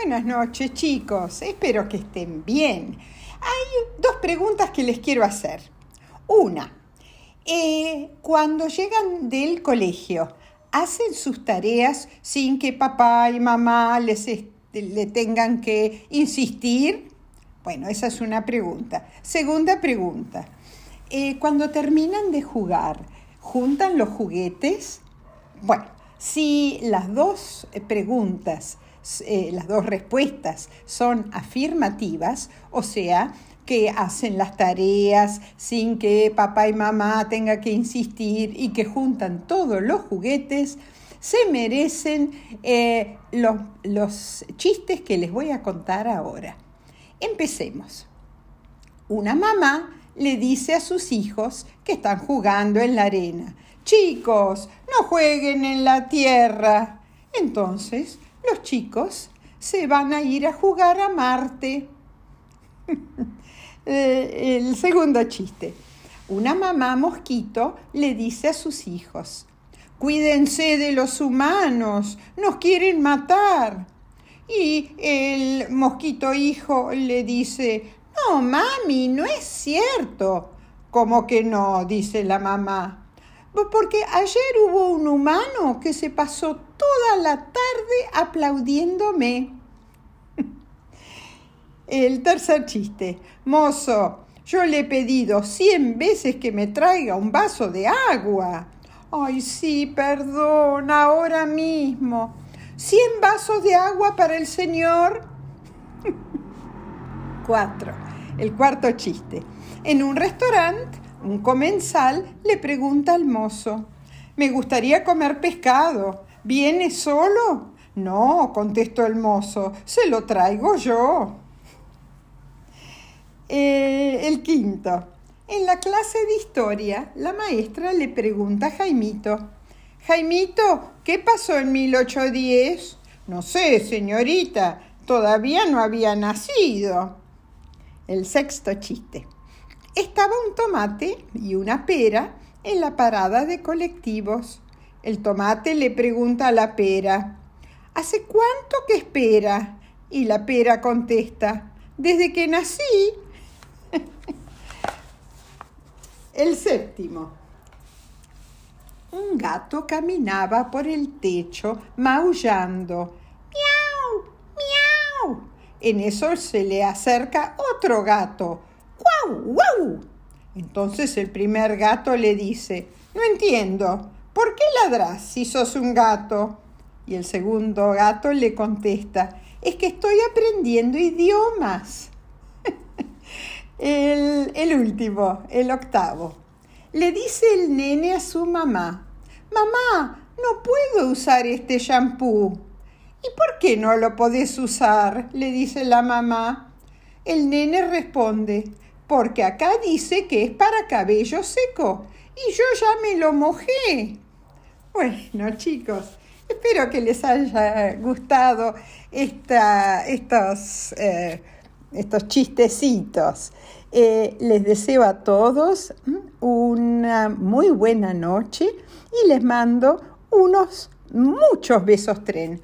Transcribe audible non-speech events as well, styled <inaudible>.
Buenas noches chicos, espero que estén bien. Hay dos preguntas que les quiero hacer. Una, eh, cuando llegan del colegio, ¿hacen sus tareas sin que papá y mamá les le tengan que insistir? Bueno, esa es una pregunta. Segunda pregunta, eh, cuando terminan de jugar, ¿juntan los juguetes? Bueno, si las dos preguntas eh, las dos respuestas son afirmativas, o sea, que hacen las tareas sin que papá y mamá tengan que insistir y que juntan todos los juguetes, se merecen eh, los, los chistes que les voy a contar ahora. Empecemos. Una mamá le dice a sus hijos que están jugando en la arena, chicos, no jueguen en la tierra. Entonces los chicos se van a ir a jugar a Marte. <laughs> Eh, el segundo chiste. Una mamá mosquito le dice a sus hijos, cuídense de los humanos, nos quieren matar. Y el mosquito hijo le dice, no, mami, no es cierto. ¿Cómo que no? dice la mamá. Porque ayer hubo un humano que se pasó toda la tarde aplaudiéndome. <laughs> El tercer chiste. Mozo, yo le he pedido cien veces que me traiga un vaso de agua. Ay, sí, perdón, ahora mismo. ¿Cien vasos de agua para el señor? <laughs> Cuatro. El cuarto chiste. En un restaurante un comensal le pregunta al mozo, me gustaría comer pescado. ¿Viene solo? No, contestó el mozo, se lo traigo yo. Eh, el quinto. En la clase de historia, la maestra le pregunta a Jaimito, Jaimito, ¿qué pasó en 1810? No sé, señorita, todavía no había nacido. El sexto chiste estaba un tomate y una pera en la parada de colectivos. El tomate le pregunta a la pera, ¿Hace cuánto que espera? Y la pera contesta, desde que nací. <laughs> el séptimo. Un gato caminaba por el techo maullando. ¡Miau! ¡Miau! En eso se le acerca otro gato ¡Guau! ¡Guau! Entonces el primer gato le dice, no entiendo, ¿por qué ladras si sos un gato? Y el segundo gato le contesta, es que estoy aprendiendo idiomas. <laughs> el, el último, el octavo. Le dice el nene a su mamá, mamá, no puedo usar este shampoo. ¿Y por qué no lo podés usar? le dice la mamá. El nene responde, porque acá dice que es para cabello seco y yo ya me lo mojé. Bueno, chicos, espero que les haya gustado estos, eh, estos chistecitos. Eh, les deseo a todos una muy buena noche y les mando unos muchos besos tren.